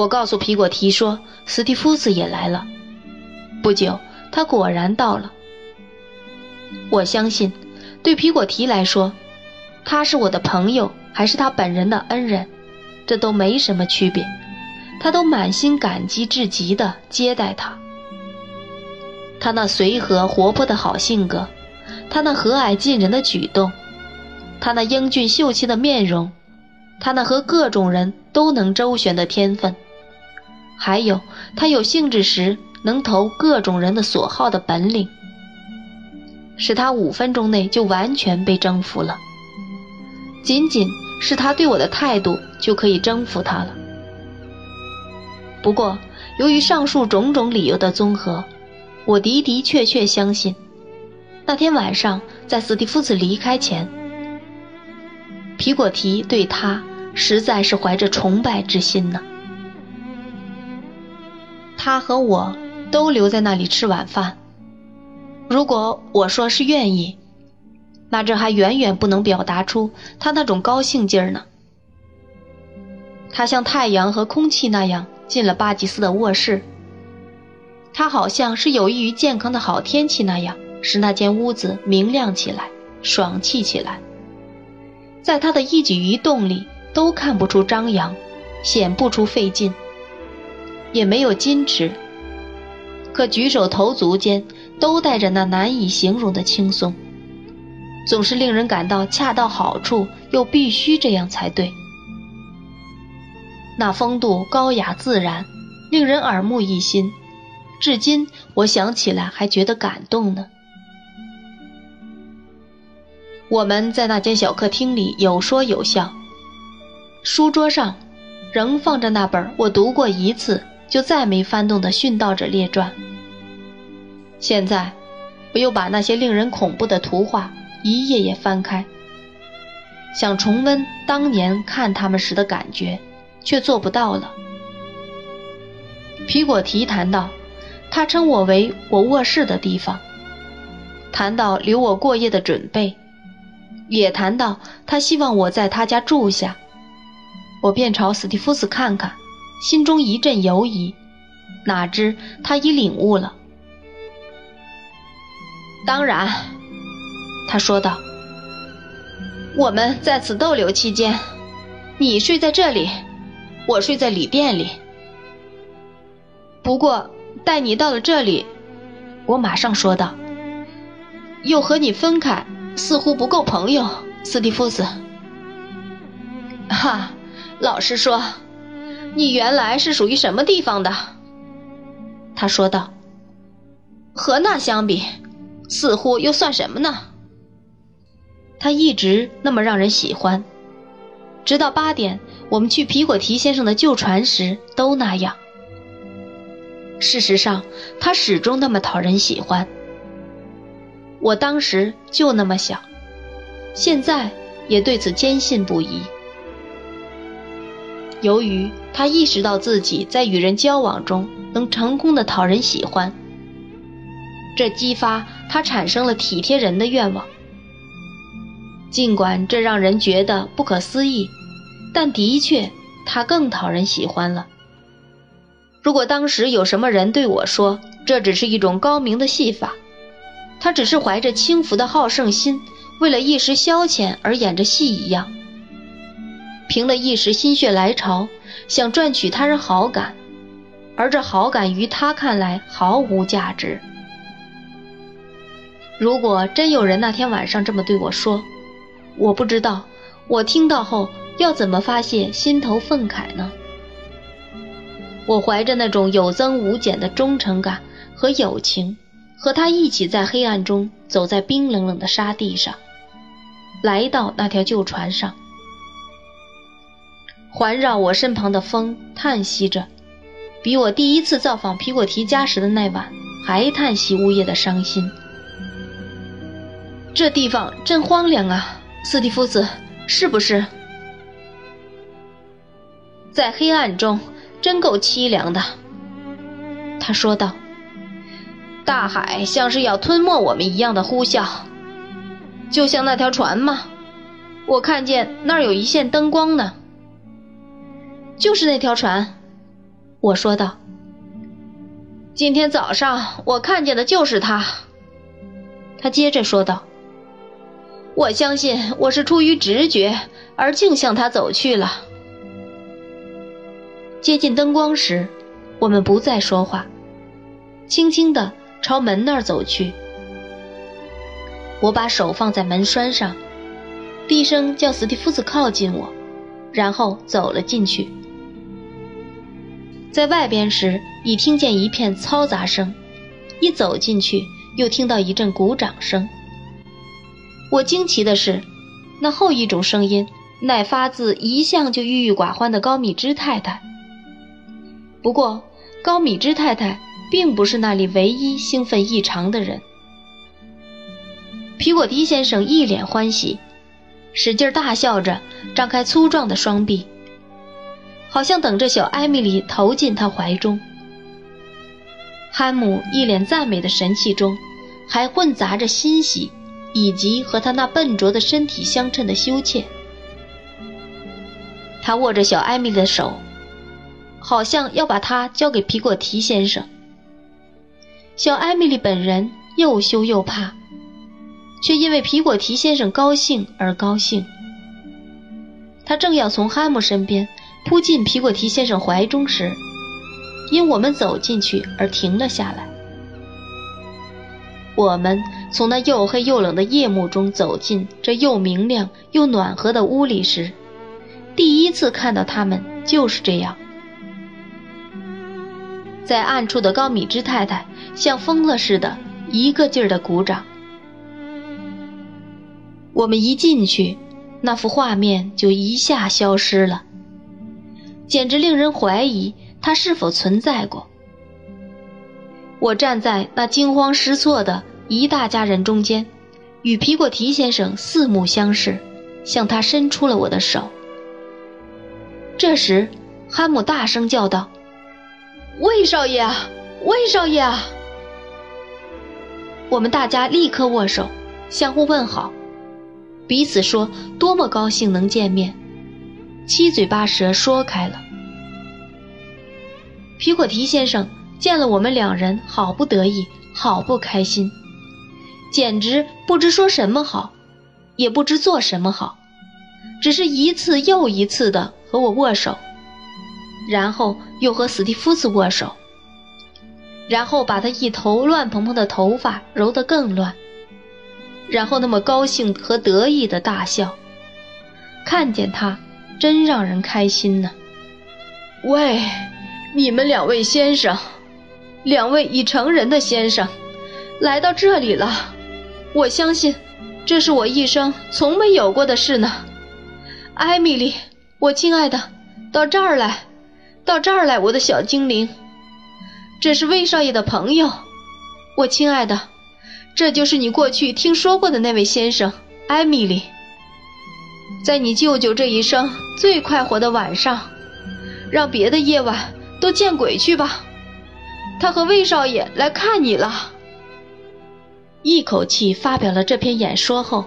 我告诉皮果提说，斯蒂夫斯也来了。不久，他果然到了。我相信，对皮果提来说，他是我的朋友，还是他本人的恩人，这都没什么区别。他都满心感激至极地接待他。他那随和活泼的好性格，他那和蔼近人的举动，他那英俊秀气的面容，他那和各种人都能周旋的天分，还有他有兴致时能投各种人的所好的本领，使他五分钟内就完全被征服了。仅仅是他对我的态度就可以征服他了。不过，由于上述种种理由的综合，我的的确确相信，那天晚上在斯蒂夫斯离开前，皮果提对他实在是怀着崇拜之心呢。他和我都留在那里吃晚饭。如果我说是愿意，那这还远远不能表达出他那种高兴劲儿呢。他像太阳和空气那样。进了巴吉斯的卧室，他好像是有益于健康的好天气那样，使那间屋子明亮起来，爽气起来。在他的一举一动里都看不出张扬，显不出费劲，也没有矜持，可举手投足间都带着那难以形容的轻松，总是令人感到恰到好处，又必须这样才对。那风度高雅自然，令人耳目一新。至今我想起来还觉得感动呢。我们在那间小客厅里有说有笑，书桌上仍放着那本我读过一次就再没翻动的《殉道者列传》。现在，我又把那些令人恐怖的图画一页页翻开，想重温当年看他们时的感觉。却做不到了。皮果提谈到，他称我为我卧室的地方；谈到留我过夜的准备，也谈到他希望我在他家住下。我便朝史蒂夫斯看看，心中一阵犹疑，哪知他已领悟了。当然，他说道：“我们在此逗留期间，你睡在这里。”我睡在旅店里，不过带你到了这里，我马上说道：“又和你分开，似乎不够朋友。”斯蒂夫斯，哈，老实说，你原来是属于什么地方的？他说道：“和那相比，似乎又算什么呢？”他一直那么让人喜欢，直到八点。我们去皮果提先生的旧船时都那样。事实上，他始终那么讨人喜欢。我当时就那么想，现在也对此坚信不疑。由于他意识到自己在与人交往中能成功的讨人喜欢，这激发他产生了体贴人的愿望。尽管这让人觉得不可思议。但的确，他更讨人喜欢了。如果当时有什么人对我说这只是一种高明的戏法，他只是怀着轻浮的好胜心，为了一时消遣而演着戏一样，凭了一时心血来潮，想赚取他人好感，而这好感于他看来毫无价值。如果真有人那天晚上这么对我说，我不知道，我听到后。要怎么发泄心头愤慨呢？我怀着那种有增无减的忠诚感和友情，和他一起在黑暗中走在冰冷冷的沙地上，来到那条旧船上。环绕我身旁的风叹息着，比我第一次造访皮果提家时的那晚还叹息呜咽的伤心。这地方真荒凉啊，斯蒂夫斯，是不是？在黑暗中，真够凄凉的。他说道：“大海像是要吞没我们一样的呼啸，就像那条船吗？我看见那儿有一线灯光呢。就是那条船。我说道：“今天早上我看见的就是他。”他接着说道：“我相信我是出于直觉而径向他走去了。”接近灯光时，我们不再说话，轻轻地朝门那儿走去。我把手放在门栓上，低声叫斯蒂夫斯靠近我，然后走了进去。在外边时，已听见一片嘈杂声；一走进去，又听到一阵鼓掌声。我惊奇的是，那后一种声音乃发自一向就郁郁寡欢的高米芝太太。不过，高米芝太太并不是那里唯一兴奋异常的人。皮果迪先生一脸欢喜，使劲大笑着，张开粗壮的双臂。好像等着小艾米丽投进他怀中。汉姆一脸赞美的神气中，还混杂着欣喜，以及和他那笨拙的身体相称的羞怯。他握着小艾米丽的手，好像要把她交给皮果提先生。小艾米丽本人又羞又怕，却因为皮果提先生高兴而高兴。他正要从汉姆身边。扑进皮果提先生怀中时，因我们走进去而停了下来。我们从那又黑又冷的夜幕中走进这又明亮又暖和的屋里时，第一次看到他们就是这样。在暗处的高米芝太太像疯了似的，一个劲儿的鼓掌。我们一进去，那幅画面就一下消失了。简直令人怀疑他是否存在过。我站在那惊慌失措的一大家人中间，与皮果提先生四目相视，向他伸出了我的手。这时，哈姆大声叫道：“魏少爷啊，魏少爷啊！”我们大家立刻握手，相互问好，彼此说多么高兴能见面。七嘴八舌说开了。皮果提先生见了我们两人，好不得意，好不开心，简直不知说什么好，也不知做什么好，只是一次又一次的和我握手，然后又和史蒂夫斯握手，然后把他一头乱蓬蓬的头发揉得更乱，然后那么高兴和得意的大笑，看见他。真让人开心呢！喂，你们两位先生，两位已成人的先生，来到这里了。我相信，这是我一生从没有过的事呢。艾米丽，我亲爱的，到这儿来，到这儿来，我的小精灵。这是魏少爷的朋友，我亲爱的，这就是你过去听说过的那位先生，艾米丽。在你舅舅这一生最快活的晚上，让别的夜晚都见鬼去吧！他和魏少爷来看你了。一口气发表了这篇演说后，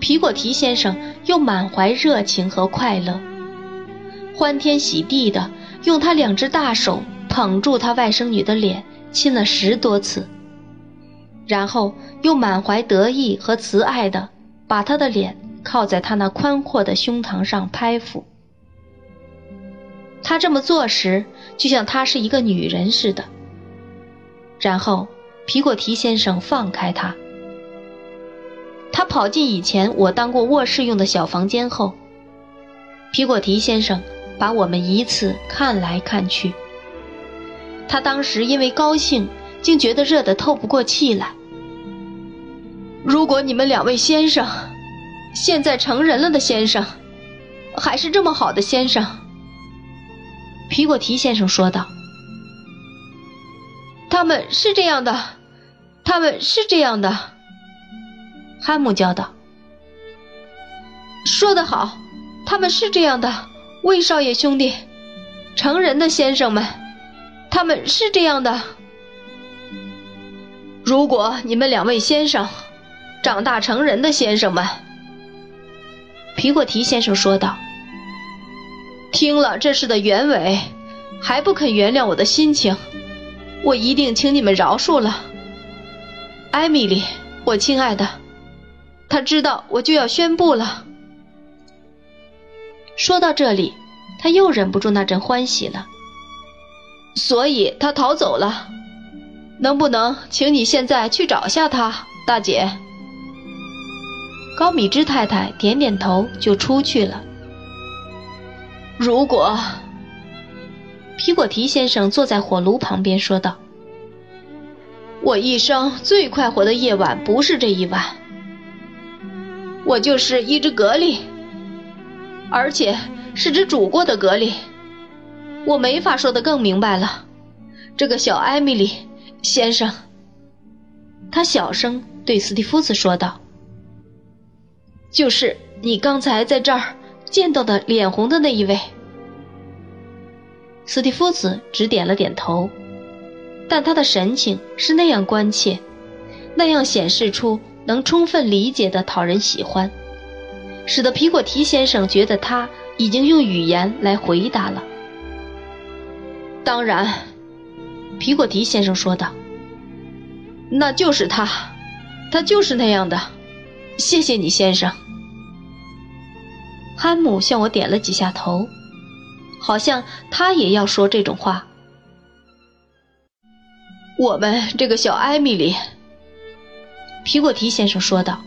皮果提先生又满怀热情和快乐，欢天喜地的用他两只大手捧住他外甥女的脸，亲了十多次，然后又满怀得意和慈爱的把他的脸。靠在他那宽阔的胸膛上拍抚，他这么做时，就像他是一个女人似的。然后皮果提先生放开他，他跑进以前我当过卧室用的小房间后，皮果提先生把我们一次看来看去。他当时因为高兴，竟觉得热得透不过气来。如果你们两位先生。现在成人了的先生，还是这么好的先生。皮果提先生说道：“他们是这样的，他们是这样的。”汉姆叫道：“说得好，他们是这样的，魏少爷兄弟，成人的先生们，他们是这样的。如果你们两位先生长大成人的先生们。”皮果提先生说道：“听了这事的原委，还不肯原谅我的心情，我一定请你们饶恕了。艾米丽，我亲爱的，他知道我就要宣布了。说到这里，他又忍不住那阵欢喜了。所以他逃走了，能不能请你现在去找下他，大姐？高米芝太太点点头，就出去了。如果皮果提先生坐在火炉旁边说道：“我一生最快活的夜晚不是这一晚，我就是一只蛤蜊，而且是只煮过的蛤蜊。我没法说得更明白了。这个小艾米丽先生，他小声对斯蒂夫斯说道。”就是你刚才在这儿见到的脸红的那一位。斯蒂夫子只点了点头，但他的神情是那样关切，那样显示出能充分理解的讨人喜欢，使得皮果提先生觉得他已经用语言来回答了。当然，皮果提先生说道：“那就是他，他就是那样的。谢谢你，先生。”汉姆向我点了几下头，好像他也要说这种话。我们这个小艾米丽，皮果提先生说道，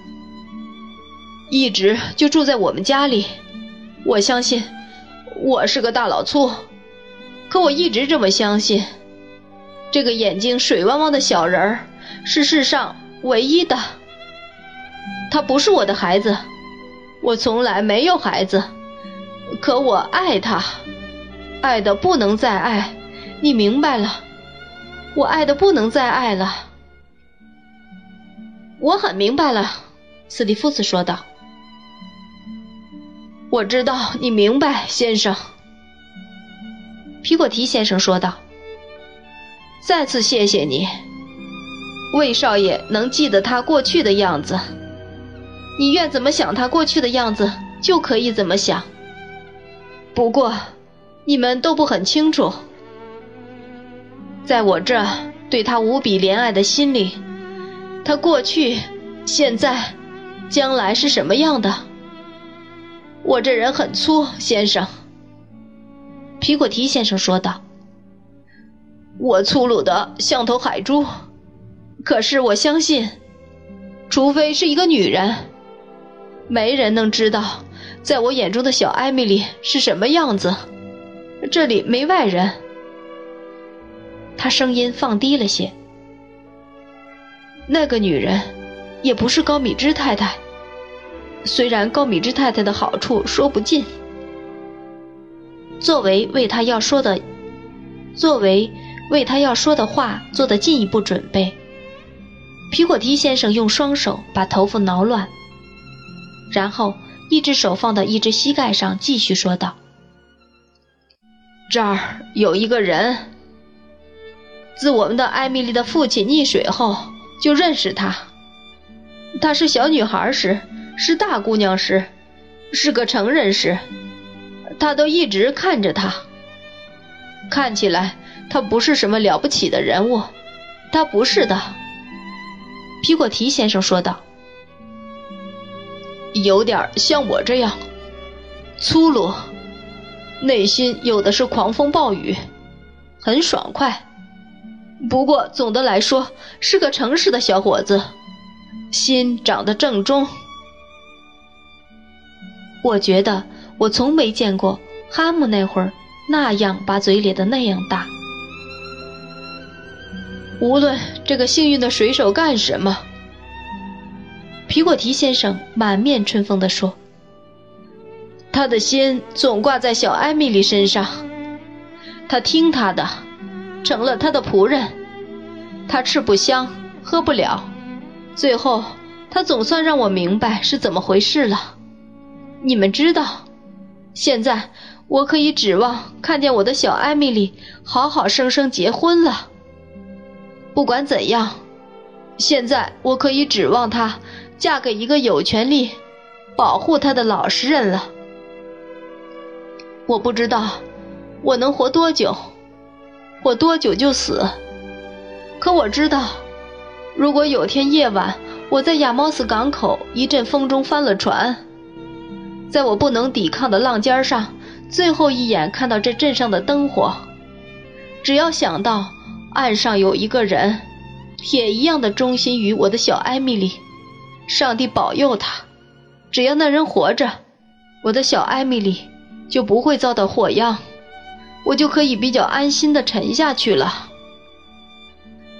一直就住在我们家里。我相信我是个大老粗，可我一直这么相信，这个眼睛水汪汪的小人儿是世上唯一的。他不是我的孩子。我从来没有孩子，可我爱他，爱的不能再爱，你明白了？我爱的不能再爱了。我很明白了，斯蒂夫斯说道。我知道你明白，先生。皮果提先生说道。再次谢谢你，魏少爷能记得他过去的样子。你愿怎么想他过去的样子，就可以怎么想。不过，你们都不很清楚，在我这对他无比怜爱的心里，他过去、现在、将来是什么样的？我这人很粗，先生。皮果提先生说道：“我粗鲁的像头海猪，可是我相信，除非是一个女人。”没人能知道，在我眼中的小艾米丽是什么样子。这里没外人。他声音放低了些。那个女人，也不是高米芝太太。虽然高米芝太太的好处说不尽。作为为他要说的，作为为他要说的话做的进一步准备，皮果提先生用双手把头发挠乱。然后，一只手放到一只膝盖上，继续说道：“这儿有一个人，自我们的艾米丽的父亲溺水后就认识她。她是小女孩时，是大姑娘时，是个成人时，他都一直看着他。看起来他不是什么了不起的人物，他不是的。”皮果提先生说道。有点像我这样粗鲁，内心有的是狂风暴雨，很爽快。不过总的来说是个诚实的小伙子，心长得正中。我觉得我从没见过哈姆那会儿那样把嘴咧得那样大。无论这个幸运的水手干什么。皮果提先生满面春风地说：“他的心总挂在小艾米丽身上，他听他的，成了他的仆人。他吃不香，喝不了，最后他总算让我明白是怎么回事了。你们知道，现在我可以指望看见我的小艾米丽好好生生结婚了。不管怎样，现在我可以指望她。”嫁给一个有权利保护她的老实人了。我不知道我能活多久，我多久就死。可我知道，如果有天夜晚我在亚毛斯港口一阵风中翻了船，在我不能抵抗的浪尖上，最后一眼看到这镇上的灯火，只要想到岸上有一个人，铁一样的忠心于我的小艾米丽，上帝保佑他，只要那人活着，我的小艾米丽就不会遭到祸殃。我就可以比较安心的沉下去了。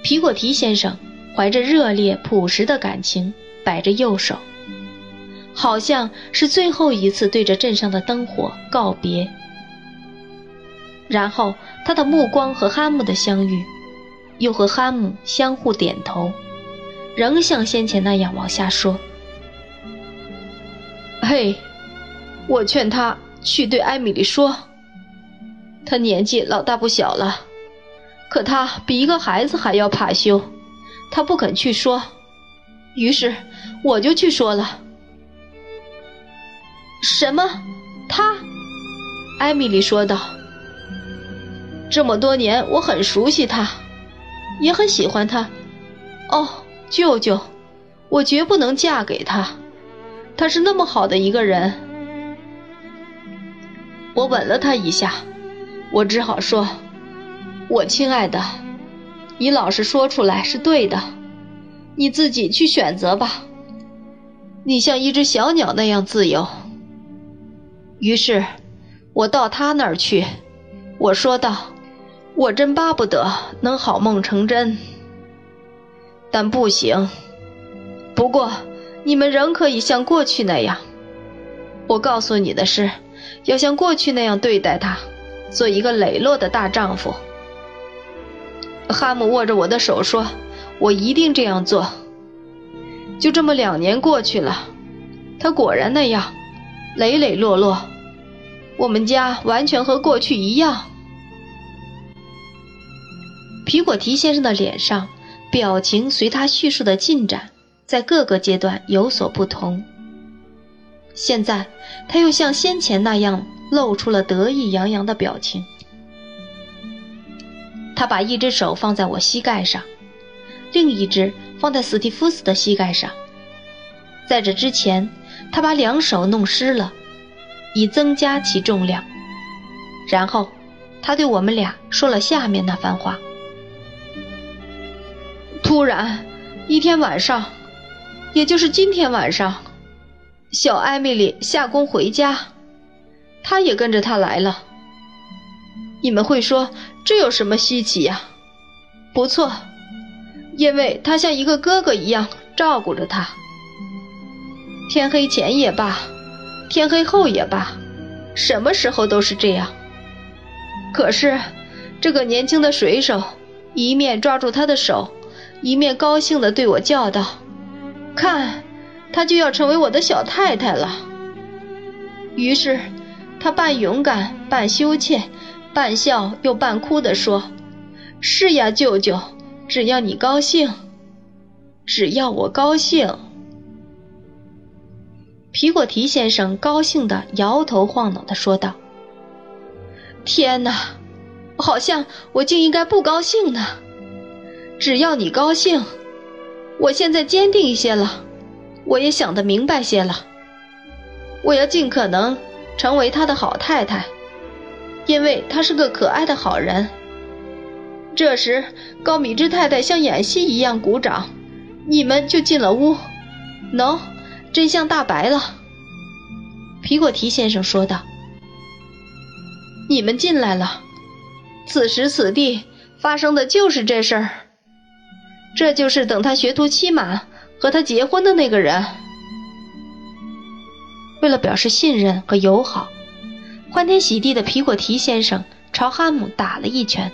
皮果提先生怀着热烈朴实的感情，摆着右手，好像是最后一次对着镇上的灯火告别。然后他的目光和哈姆的相遇，又和哈姆相互点头，仍像先前那样往下说：“嘿，我劝他去对艾米丽说。”他年纪老大不小了，可他比一个孩子还要怕羞，他不肯去说，于是我就去说了。什么？他？艾米丽说道。这么多年，我很熟悉他，也很喜欢他。哦，舅舅，我绝不能嫁给他，他是那么好的一个人。我吻了他一下。我只好说：“我亲爱的，你老实说出来是对的，你自己去选择吧。你像一只小鸟那样自由。”于是，我到他那儿去，我说道：“我真巴不得能好梦成真，但不行。不过，你们仍可以像过去那样。我告诉你的是，要像过去那样对待他。”做一个磊落的大丈夫，哈姆握着我的手说：“我一定这样做。”就这么两年过去了，他果然那样，磊磊落落。我们家完全和过去一样。皮果提先生的脸上表情随他叙述的进展，在各个阶段有所不同。现在他又像先前那样。露出了得意洋洋的表情。他把一只手放在我膝盖上，另一只放在史蒂夫斯的膝盖上。在这之前，他把两手弄湿了，以增加其重量。然后，他对我们俩说了下面那番话：突然，一天晚上，也就是今天晚上，小艾米丽下工回家。他也跟着他来了。你们会说这有什么稀奇呀？不错，因为他像一个哥哥一样照顾着他。天黑前也罢，天黑后也罢，什么时候都是这样。可是，这个年轻的水手一面抓住他的手，一面高兴地对我叫道：“看，她就要成为我的小太太了。”于是。他半勇敢，半羞怯，半笑又半哭地说：“是呀，舅舅，只要你高兴，只要我高兴。”皮果提先生高兴地摇头晃脑地说道：“天哪，好像我竟应该不高兴呢！只要你高兴，我现在坚定一些了，我也想得明白些了，我要尽可能。”成为他的好太太，因为他是个可爱的好人。这时，高米芝太太像演戏一样鼓掌，你们就进了屋。喏，真相大白了。皮果提先生说道：“你们进来了，此时此地发生的就是这事儿。这就是等他学徒期满和他结婚的那个人。”为了表示信任和友好，欢天喜地的皮果提先生朝哈姆打了一拳。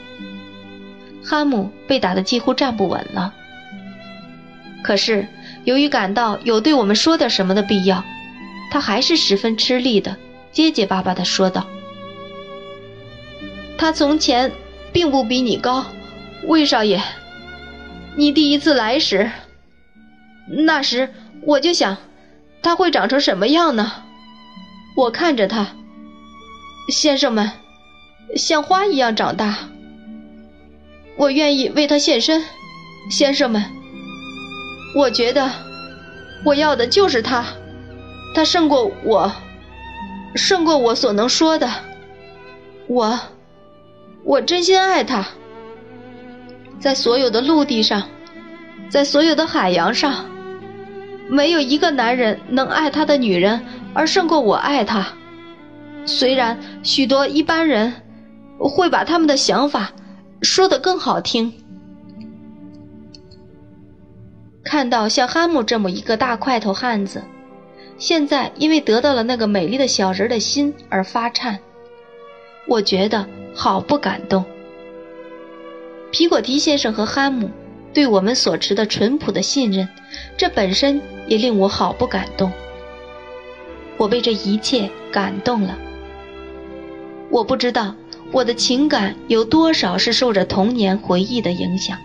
哈姆被打得几乎站不稳了。可是由于感到有对我们说点什么的必要，他还是十分吃力的，结结巴巴地说道：“他从前并不比你高，魏少爷。你第一次来时，那时我就想。”他会长成什么样呢？我看着他，先生们，像花一样长大。我愿意为他献身，先生们。我觉得我要的就是他，他胜过我，胜过我所能说的。我，我真心爱他。在所有的陆地上，在所有的海洋上，没有一个男人能爱他的女人而胜过我爱他。虽然许多一般人会把他们的想法说得更好听。看到像哈姆这么一个大块头汉子，现在因为得到了那个美丽的小人的心而发颤，我觉得好不感动。皮果提先生和哈姆对我们所持的淳朴的信任，这本身也令我好不感动。我被这一切感动了。我不知道我的情感有多少是受着童年回忆的影响。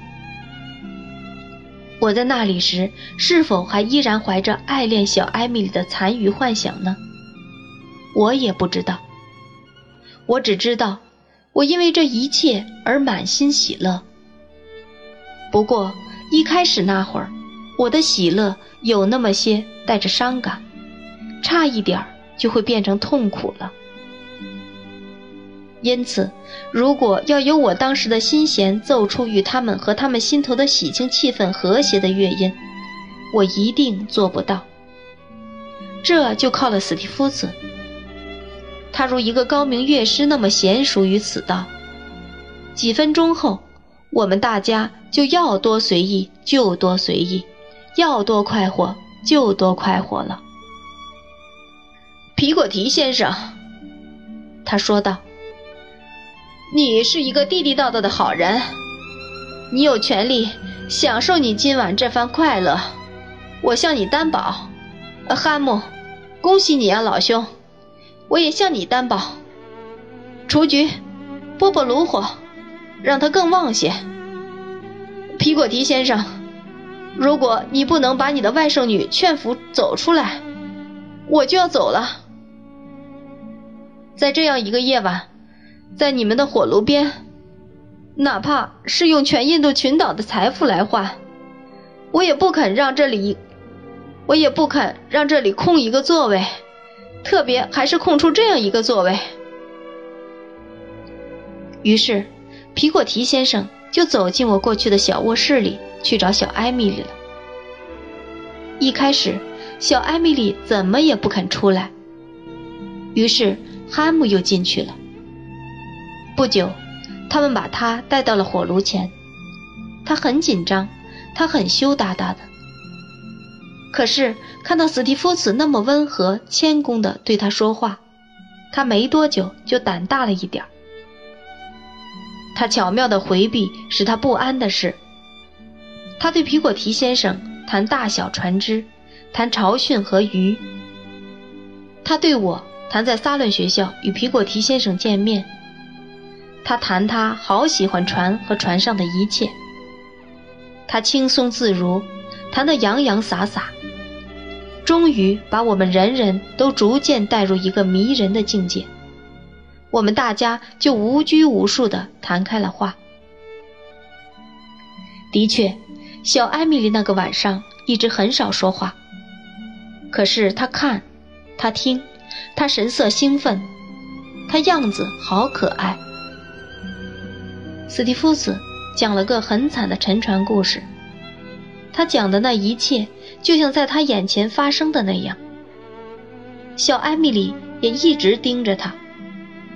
我在那里时，是否还依然怀着爱恋小艾米丽的残余幻想呢？我也不知道。我只知道。我因为这一切而满心喜乐。不过一开始那会儿，我的喜乐有那么些带着伤感，差一点儿就会变成痛苦了。因此，如果要由我当时的心弦奏出与他们和他们心头的喜庆气氛和谐的乐音，我一定做不到。这就靠了史蒂夫子。他如一个高明乐师那么娴熟于此道。几分钟后，我们大家就要多随意就多随意，要多快活就多快活了。皮果提先生，他说道：“你是一个地地道道的好人，你有权利享受你今晚这番快乐。我向你担保，哈姆，恭喜你啊，老兄。”我也向你担保，雏菊，拨拨炉火，让它更旺些。皮果提先生，如果你不能把你的外甥女劝服走出来，我就要走了。在这样一个夜晚，在你们的火炉边，哪怕是用全印度群岛的财富来换，我也不肯让这里，我也不肯让这里空一个座位。特别还是空出这样一个座位，于是皮果提先生就走进我过去的小卧室里去找小艾米丽了。一开始，小艾米丽怎么也不肯出来，于是哈姆又进去了。不久，他们把他带到了火炉前，他很紧张，他很羞答答的。可是看到史蒂夫子那么温和谦恭地对他说话，他没多久就胆大了一点他巧妙地回避使他不安的事。他对皮果提先生谈大小船只，谈潮汛和鱼。他对我谈在萨伦学校与皮果提先生见面。他谈他好喜欢船和船上的一切。他轻松自如，谈得洋洋洒洒。终于把我们人人都逐渐带入一个迷人的境界，我们大家就无拘无束地谈开了话。的确，小艾米丽那个晚上一直很少说话，可是她看，她听，她神色兴奋，她样子好可爱。斯蒂夫斯讲了个很惨的沉船故事，他讲的那一切。就像在他眼前发生的那样，小艾米丽也一直盯着他，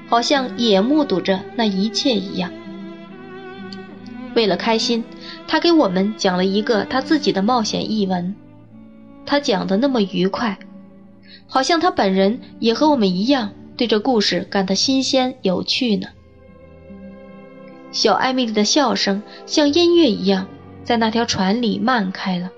好像也目睹着那一切一样。为了开心，他给我们讲了一个他自己的冒险译文。他讲的那么愉快，好像他本人也和我们一样对这故事感到新鲜有趣呢。小艾米丽的笑声像音乐一样，在那条船里漫开了。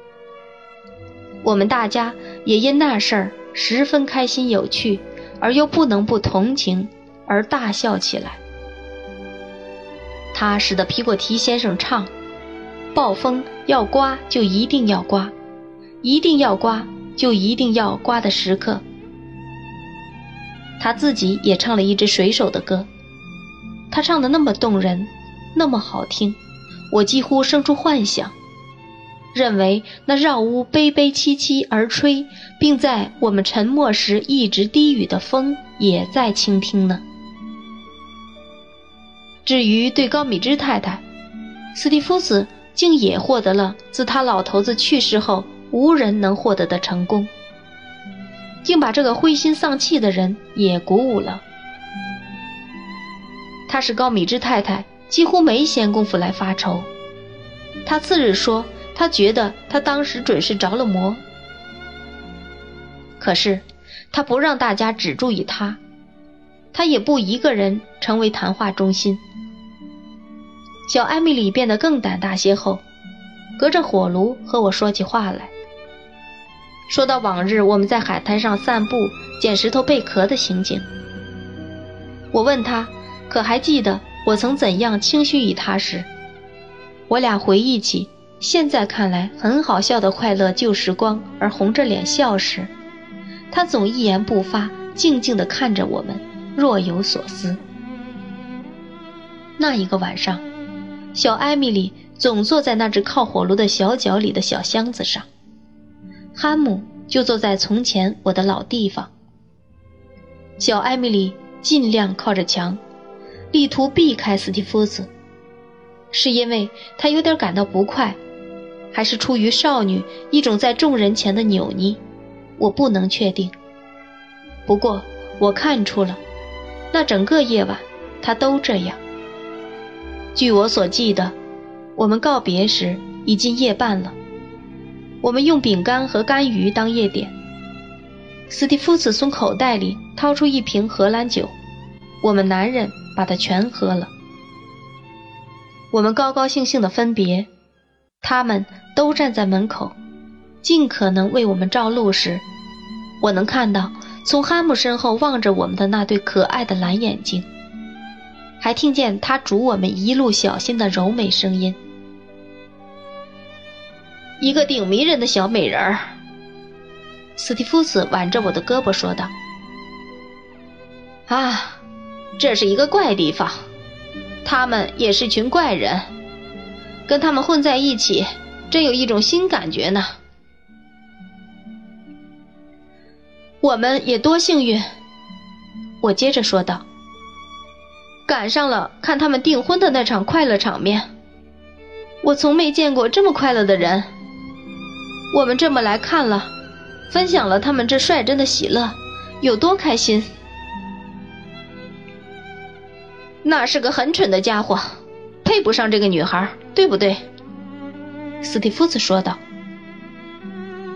我们大家也因那事儿十分开心有趣，而又不能不同情，而大笑起来。他使得皮果提先生唱：“暴风要刮就一定要刮，一定要刮就一定要刮的时刻。”他自己也唱了一支水手的歌，他唱的那么动人，那么好听，我几乎生出幻想，认为那绕屋悲悲戚戚而吹，并在我们沉默时一直低语的风也在倾听呢。至于对高米芝太太，斯蒂夫斯竟也获得了自他老头子去世后无人能获得的成功，竟把这个灰心丧气的人也鼓舞了。他是高米芝太太。几乎没闲工夫来发愁。他次日说，他觉得他当时准是着了魔。可是，他不让大家只注意他，他也不一个人成为谈话中心。小艾米丽变得更胆大些后，隔着火炉和我说起话来，说到往日我们在海滩上散步捡石头贝壳的情景。我问他，可还记得？我曾怎样轻许于他时，我俩回忆起现在看来很好笑的快乐旧时光，而红着脸笑时，他总一言不发，静静地看着我们，若有所思。那一个晚上，小艾米丽总坐在那只靠火炉的小角里的小箱子上，哈姆就坐在从前我的老地方。小艾米丽尽量靠着墙。力图避开斯蒂夫斯，是因为他有点感到不快，还是出于少女一种在众人前的扭捏？我不能确定。不过我看出了，那整个夜晚他都这样。据我所记得，我们告别时已经夜半了。我们用饼干和干鱼当夜点。斯蒂夫斯从口袋里掏出一瓶荷兰酒，我们男人。把它全喝了。我们高高兴兴的分别，他们都站在门口，尽可能为我们照路时，我能看到从哈姆身后望着我们的那对可爱的蓝眼睛，还听见他嘱我们一路小心的柔美声音。一个顶迷人的小美人儿，斯蒂夫斯挽着我的胳膊说道：“啊。”这是一个怪地方，他们也是群怪人，跟他们混在一起，真有一种新感觉呢。我们也多幸运，我接着说道，赶上了看他们订婚的那场快乐场面。我从没见过这么快乐的人。我们这么来看了，分享了他们这率真的喜乐，有多开心。那是个很蠢的家伙，配不上这个女孩，对不对？斯蒂夫斯说道。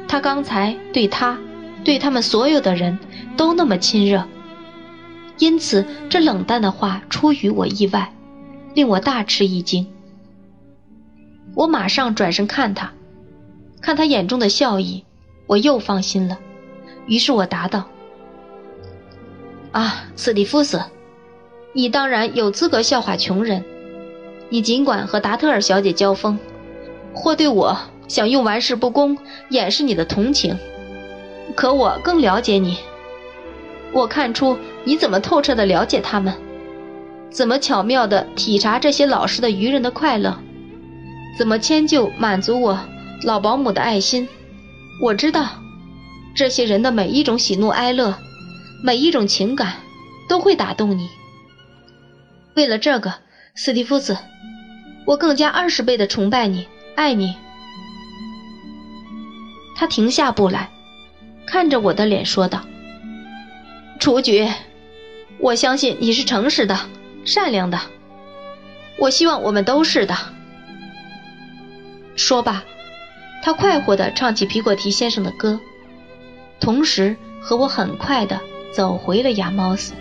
他刚才对他，对他们所有的人都那么亲热，因此这冷淡的话出于我意外，令我大吃一惊。我马上转身看他，看他眼中的笑意，我又放心了。于是我答道：“啊，斯蒂夫斯。”你当然有资格笑话穷人，你尽管和达特尔小姐交锋，或对我想用玩世不恭掩饰你的同情，可我更了解你。我看出你怎么透彻地了解他们，怎么巧妙地体察这些老实的愚人的快乐，怎么迁就满足我老保姆的爱心。我知道，这些人的每一种喜怒哀乐，每一种情感，都会打动你。为了这个，斯蒂夫斯，我更加二十倍的崇拜你，爱你。他停下步来，看着我的脸说道：“雏菊，我相信你是诚实的、善良的。我希望我们都是的。”说罢，他快活地唱起皮果提先生的歌，同时和我很快地走回了亚毛斯。